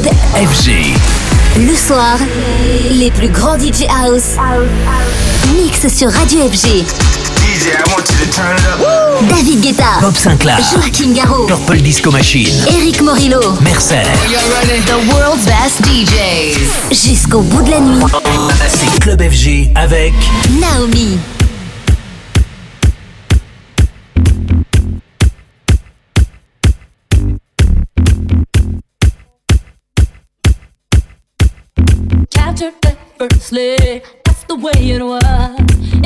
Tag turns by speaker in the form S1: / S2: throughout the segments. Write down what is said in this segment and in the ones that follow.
S1: Club FG. Le soir, les plus grands DJ House. Mix sur Radio FG. David Guetta,
S2: Bob Sinclair,
S1: Joachim Garraud,
S2: Purple Disco Machine,
S1: Eric Morillo,
S2: Mercer,
S1: The World's Best DJs. Jusqu'au bout de la nuit,
S2: c'est Club FG avec
S1: Naomi.
S3: Effortlessly, that's the way it was.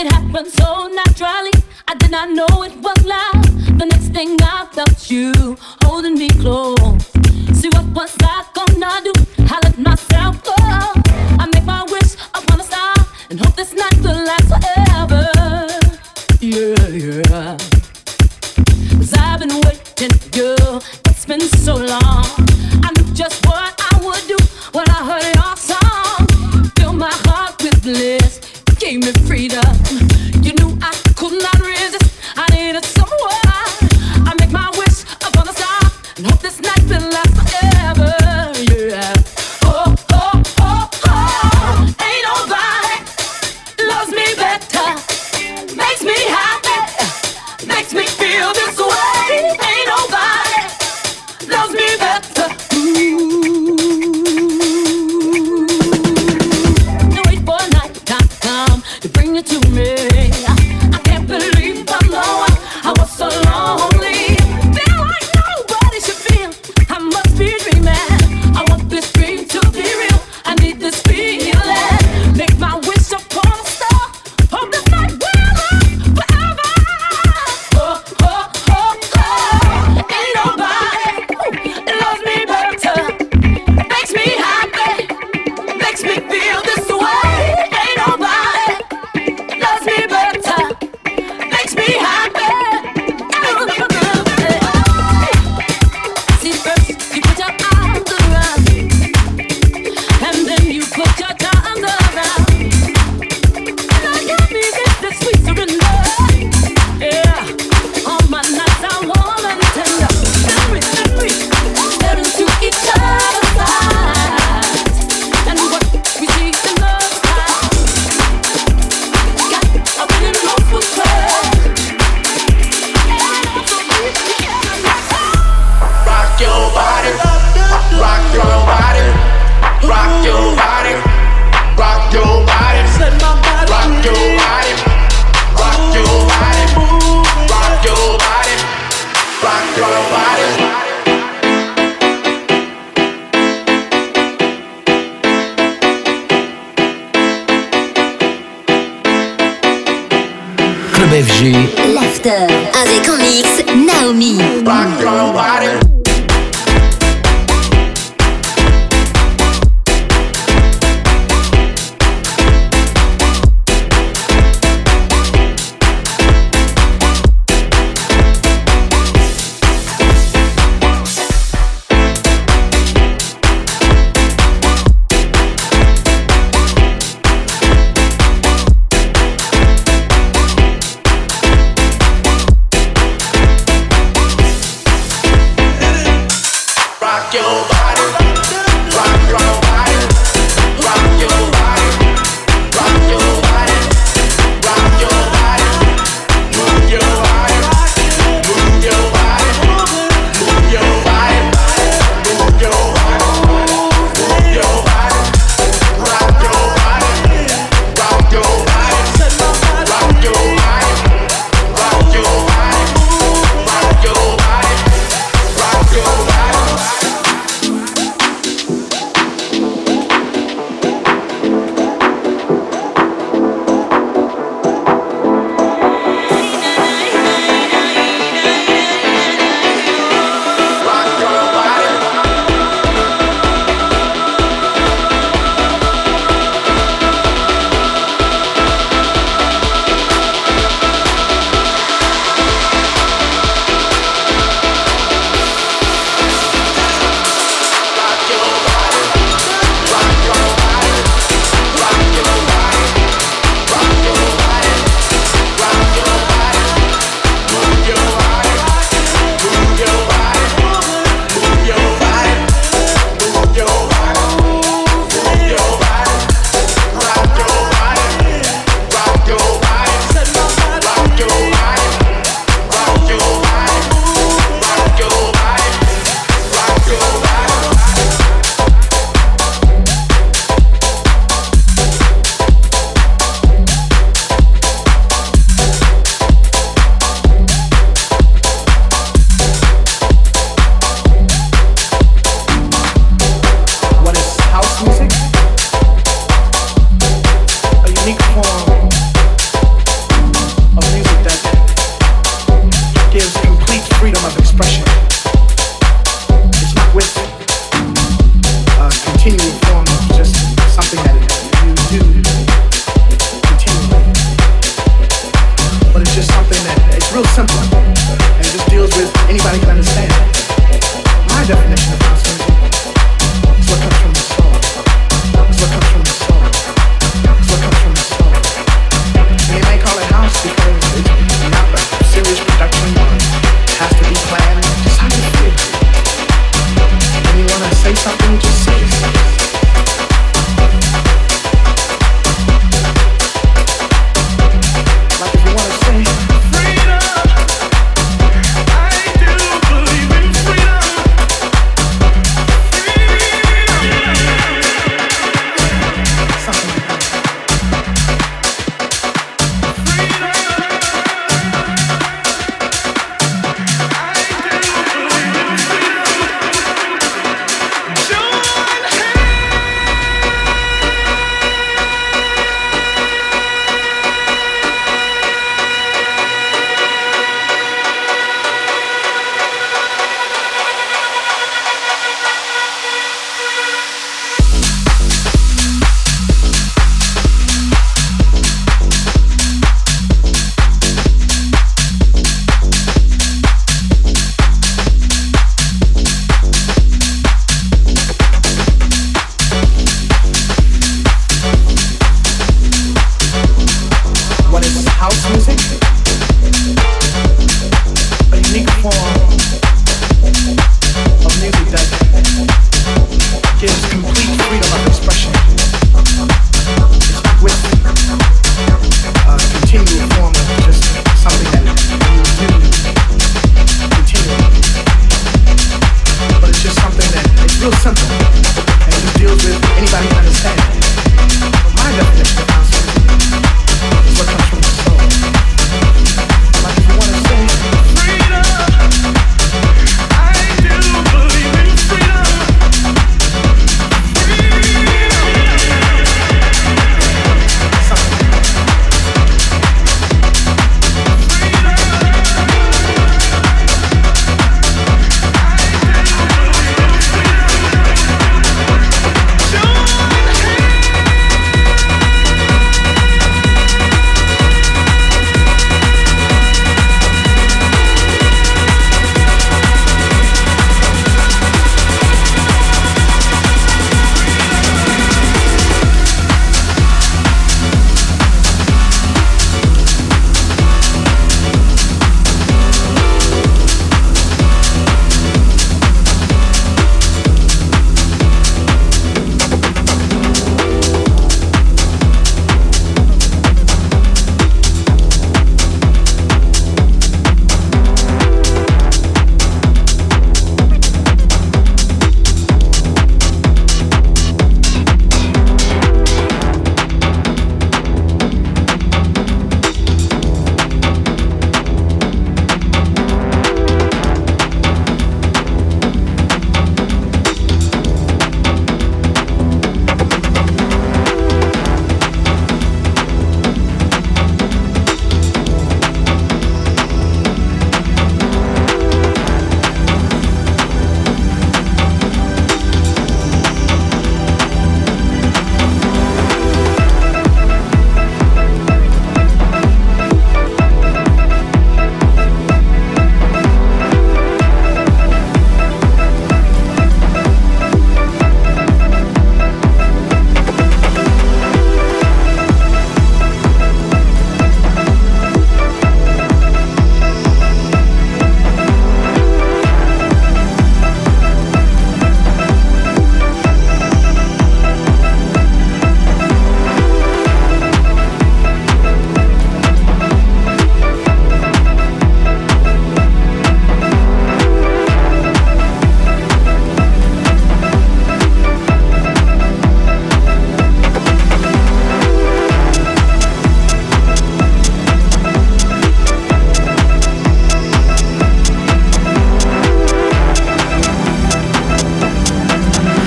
S3: It happened so naturally, I did not know it was love. The next thing I felt you holding me close. See what was I gonna do? I let myself go. I make my wish upon a star and hope this night will last forever. Yeah, yeah. Cause I've been waiting for you. It's been so long. I knew just what I would do when I heard your song. My heart with bliss. Gave me freedom. You knew I could not resist. I needed someone.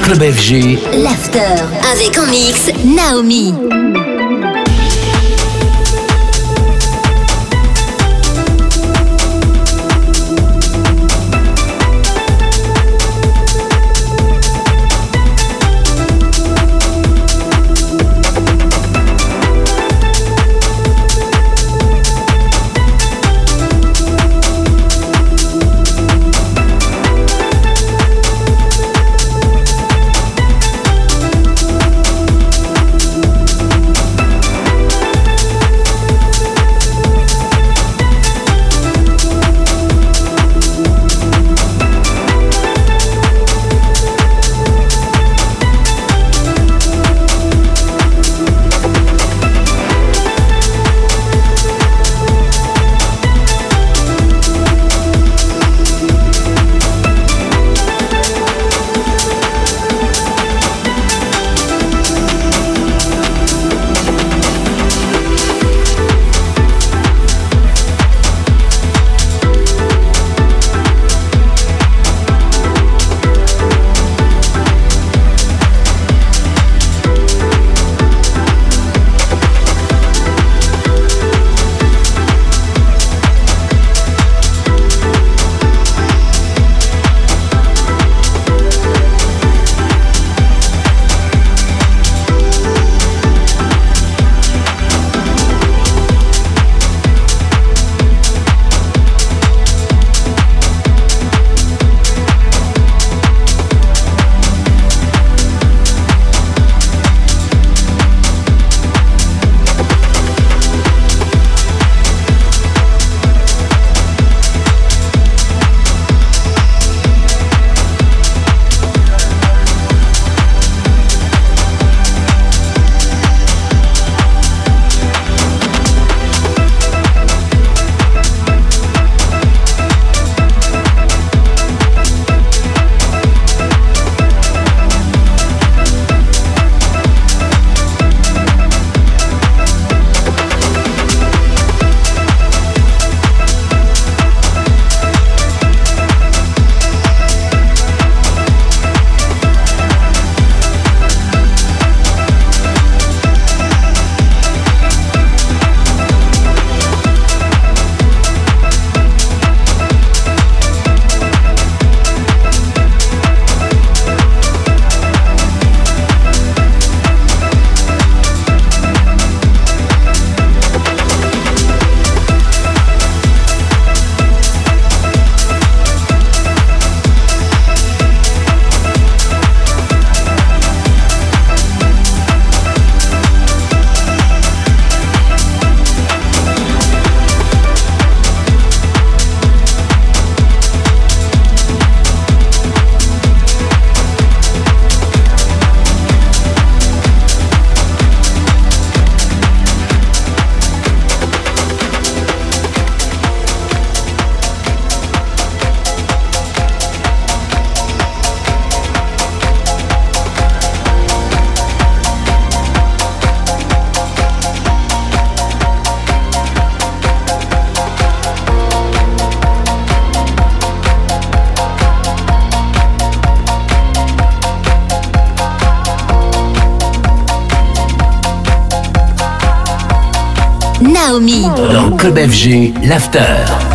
S2: Club FG.
S1: L'after. Avec en mix Naomi.
S2: Club FG,
S1: l'after.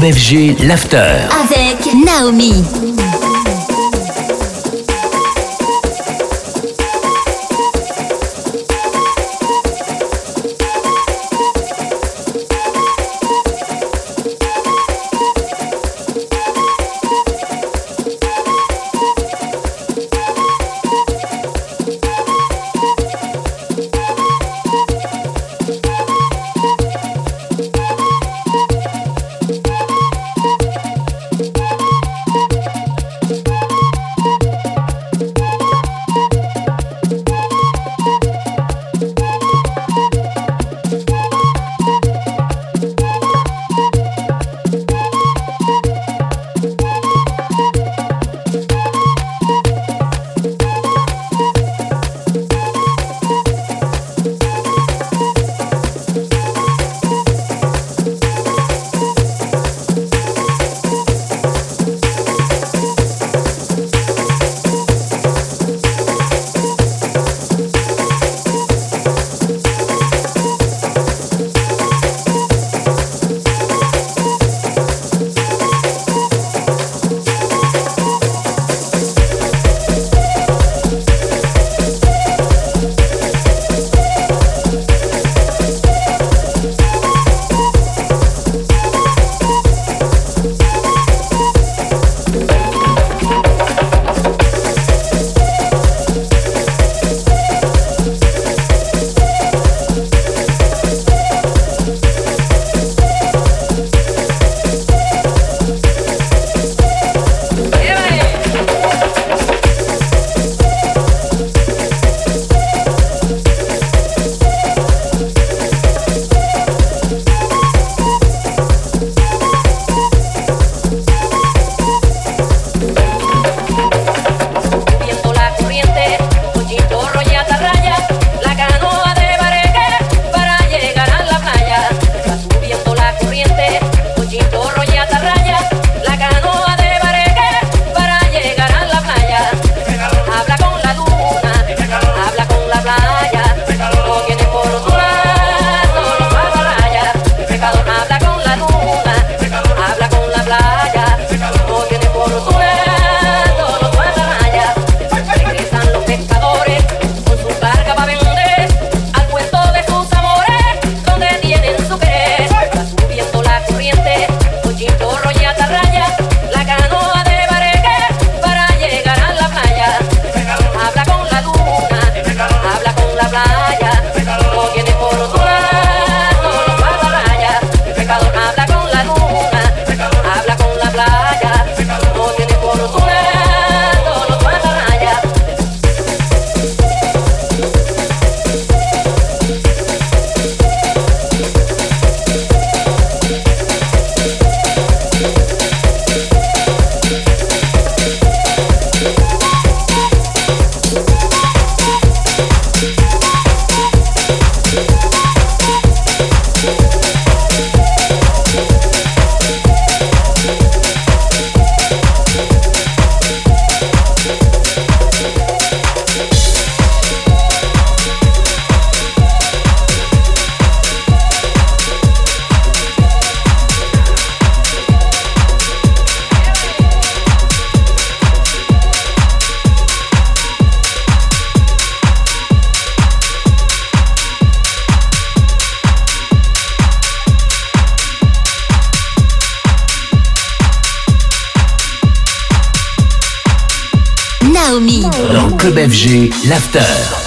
S2: Club FG, l'after.
S4: Avec Naomi.
S3: Mixta.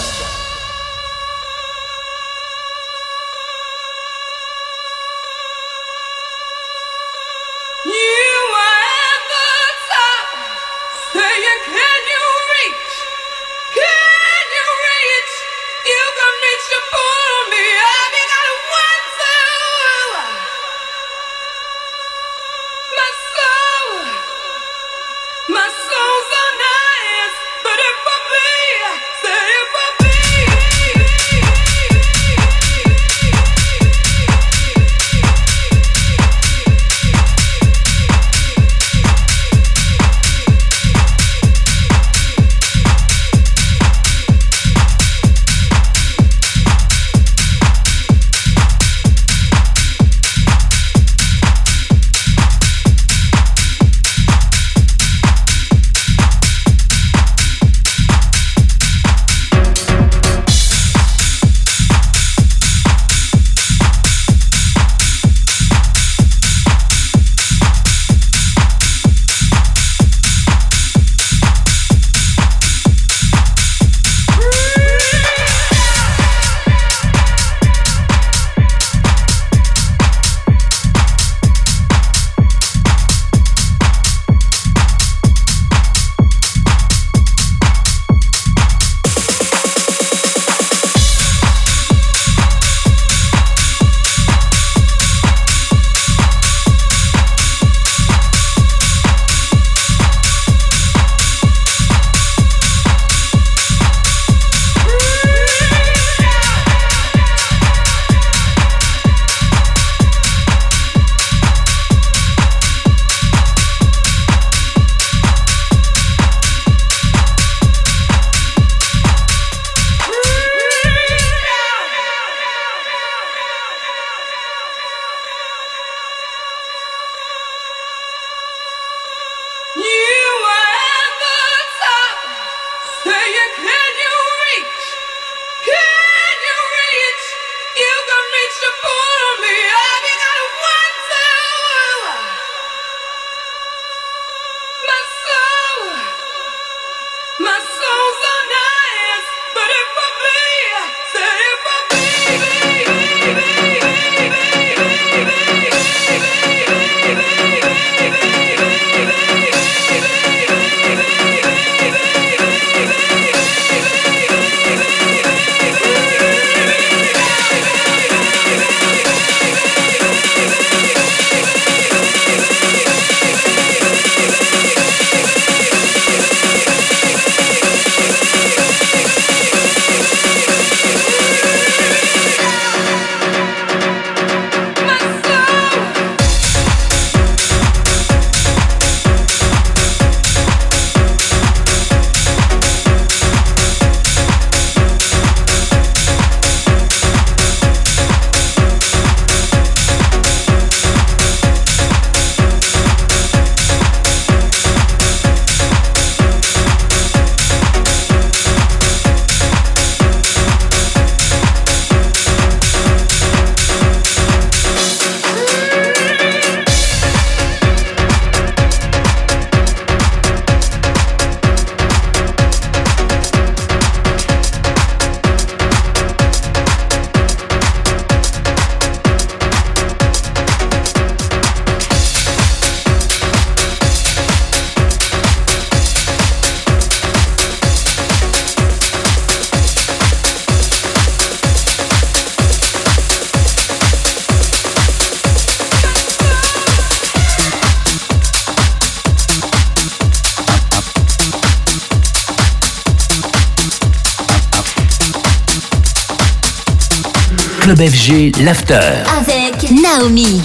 S3: Club FG, l'after.
S4: Avec Naomi.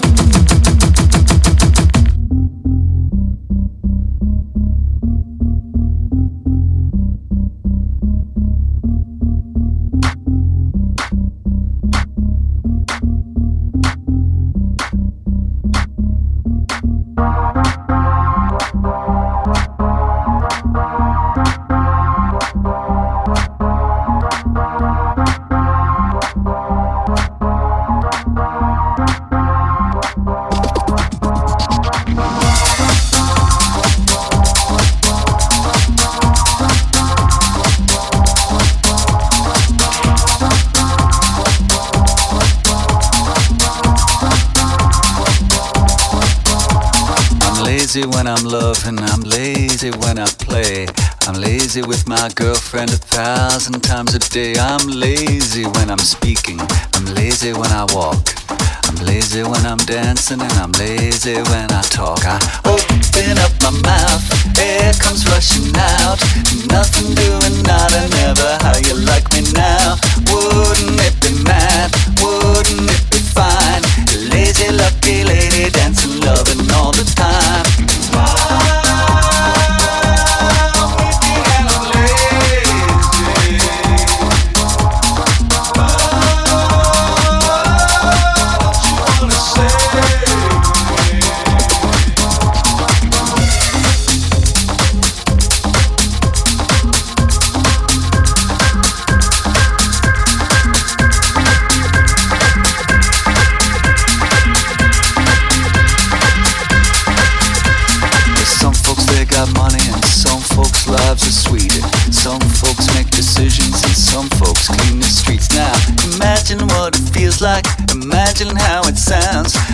S5: doing. imagine how it sounds.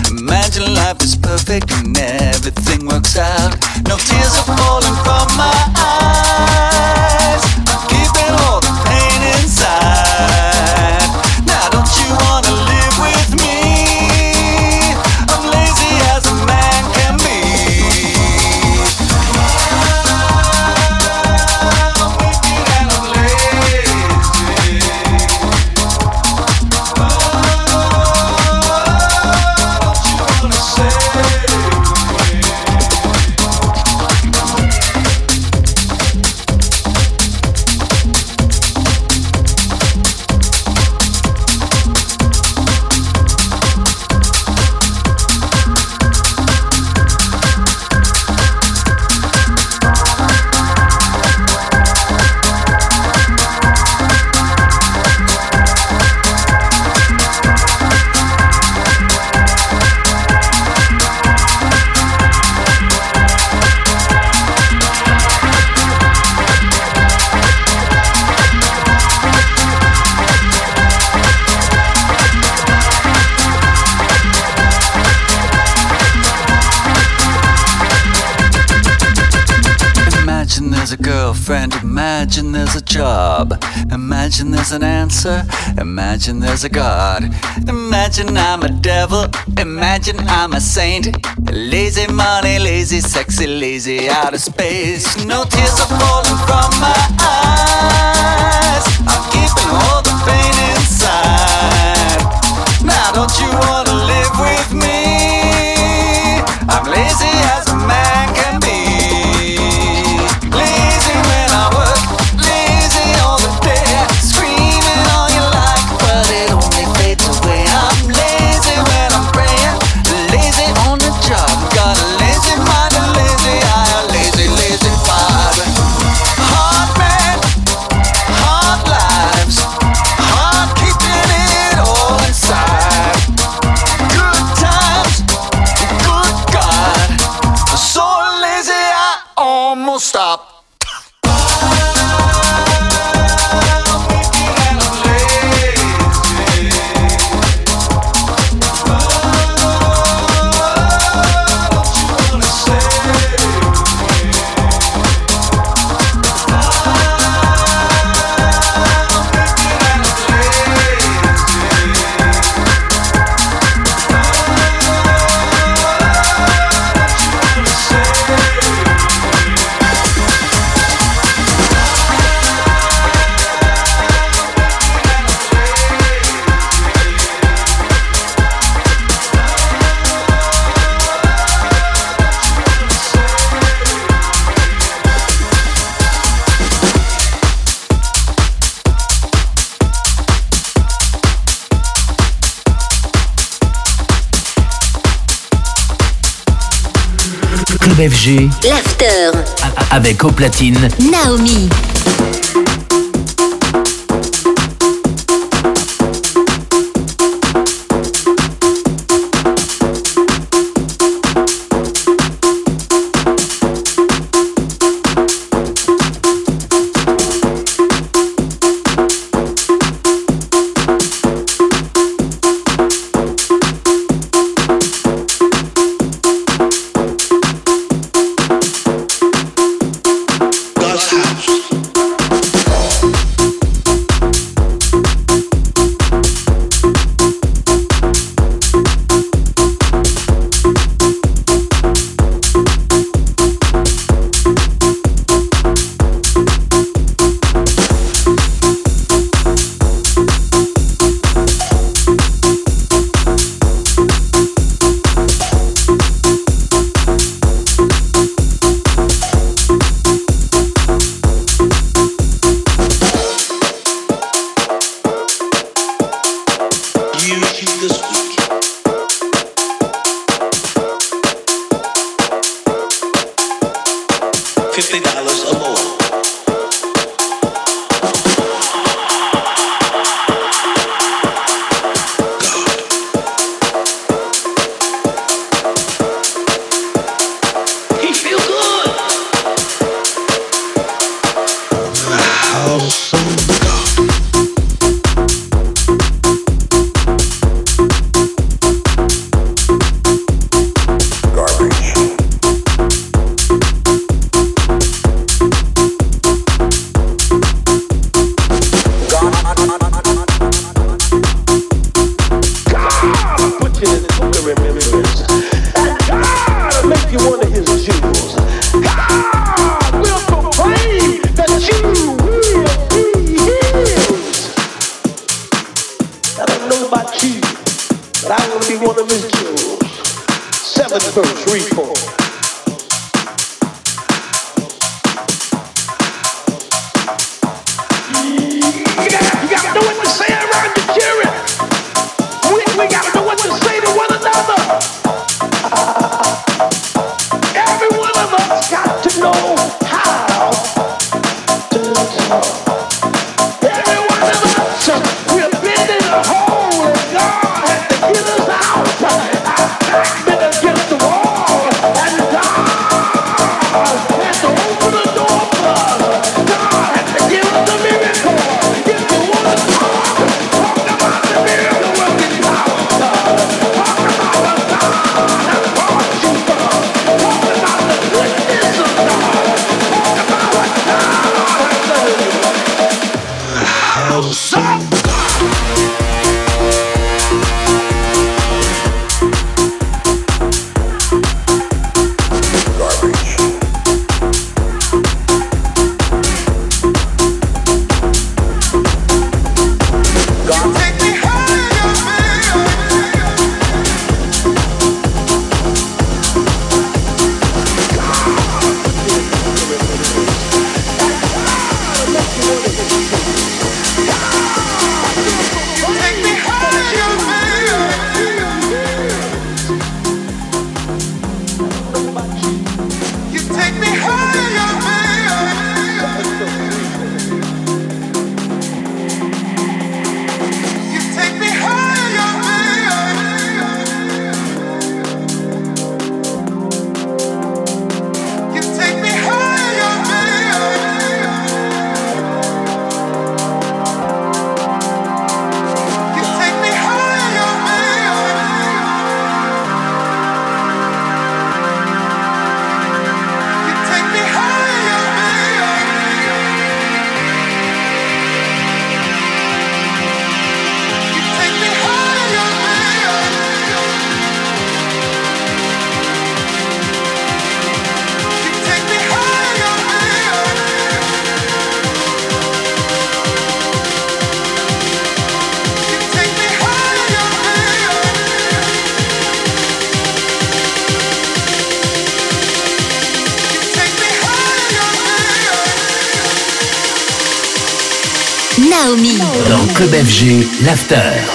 S5: Imagine there's a girlfriend, imagine there's a job. Imagine there's an answer, imagine there's a God. Imagine I'm a devil, imagine I'm a saint. Lazy money, lazy, sexy, lazy, out of space. No tears are falling from my eyes. I'm keeping all the pain inside. Now, don't you wanna live with me? I'm lazy as a man.
S2: FG.
S1: L'after.
S2: Avec au platine.
S1: Naomi.
S2: MFG, l'after.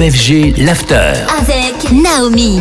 S2: FG, l'after.
S1: Avec Naomi.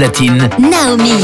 S2: platine.
S4: Naomi.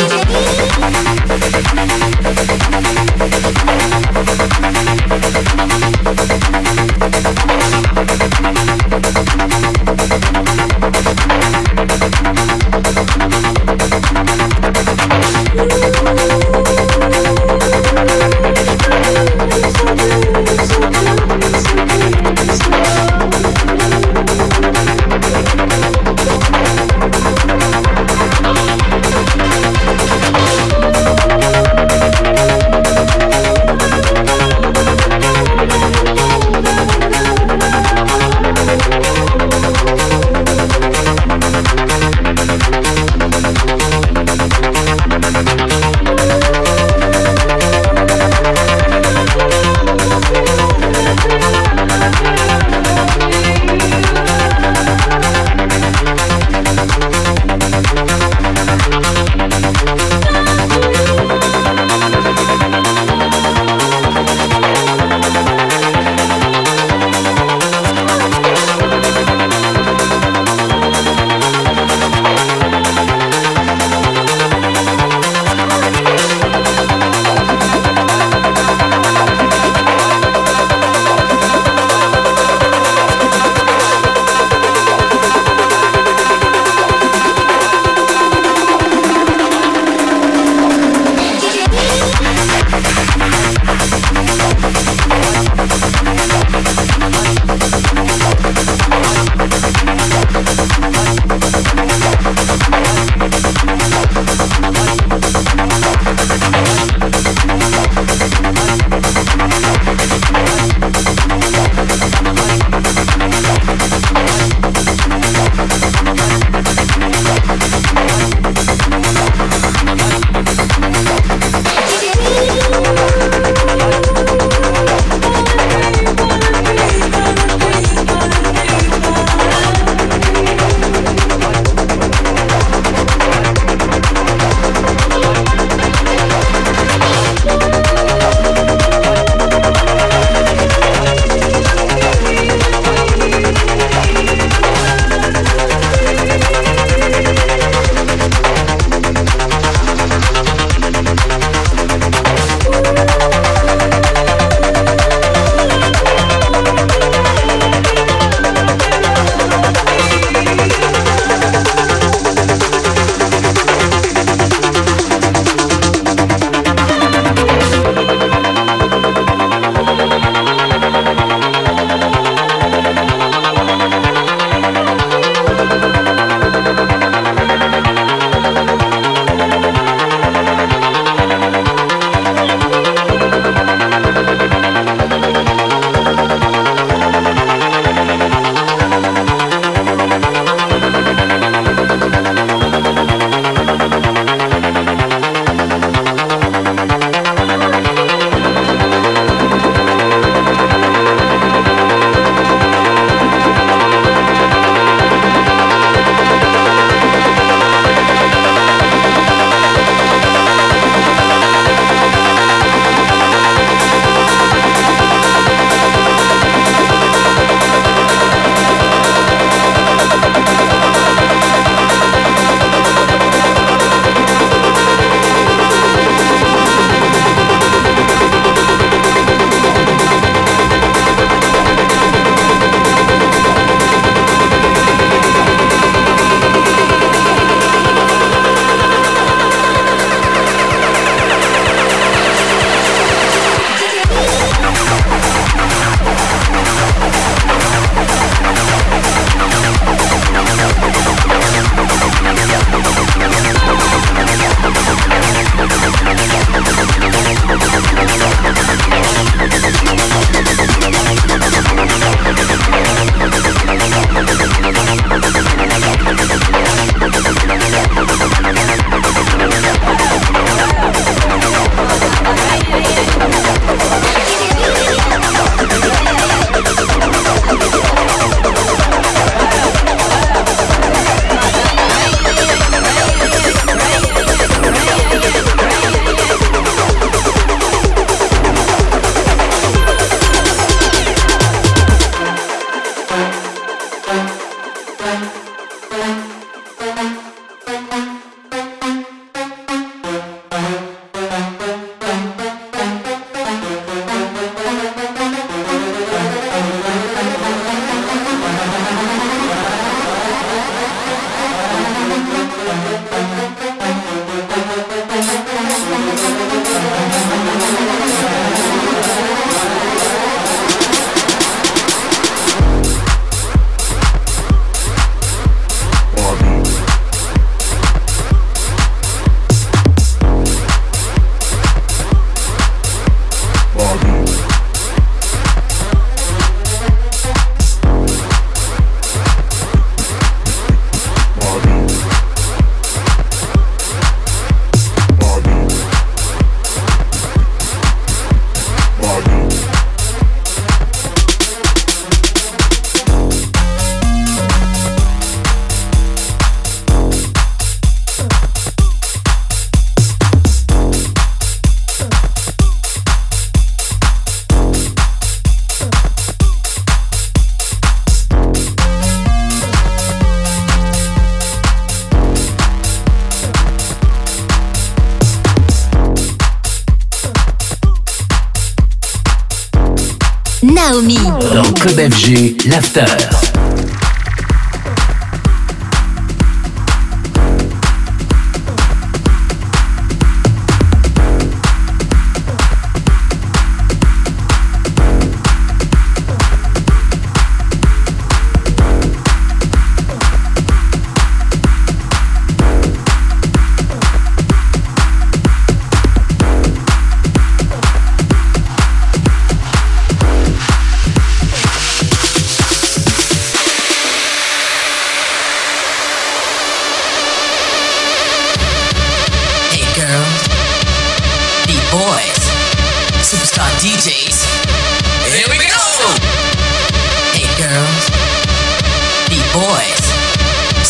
S5: After.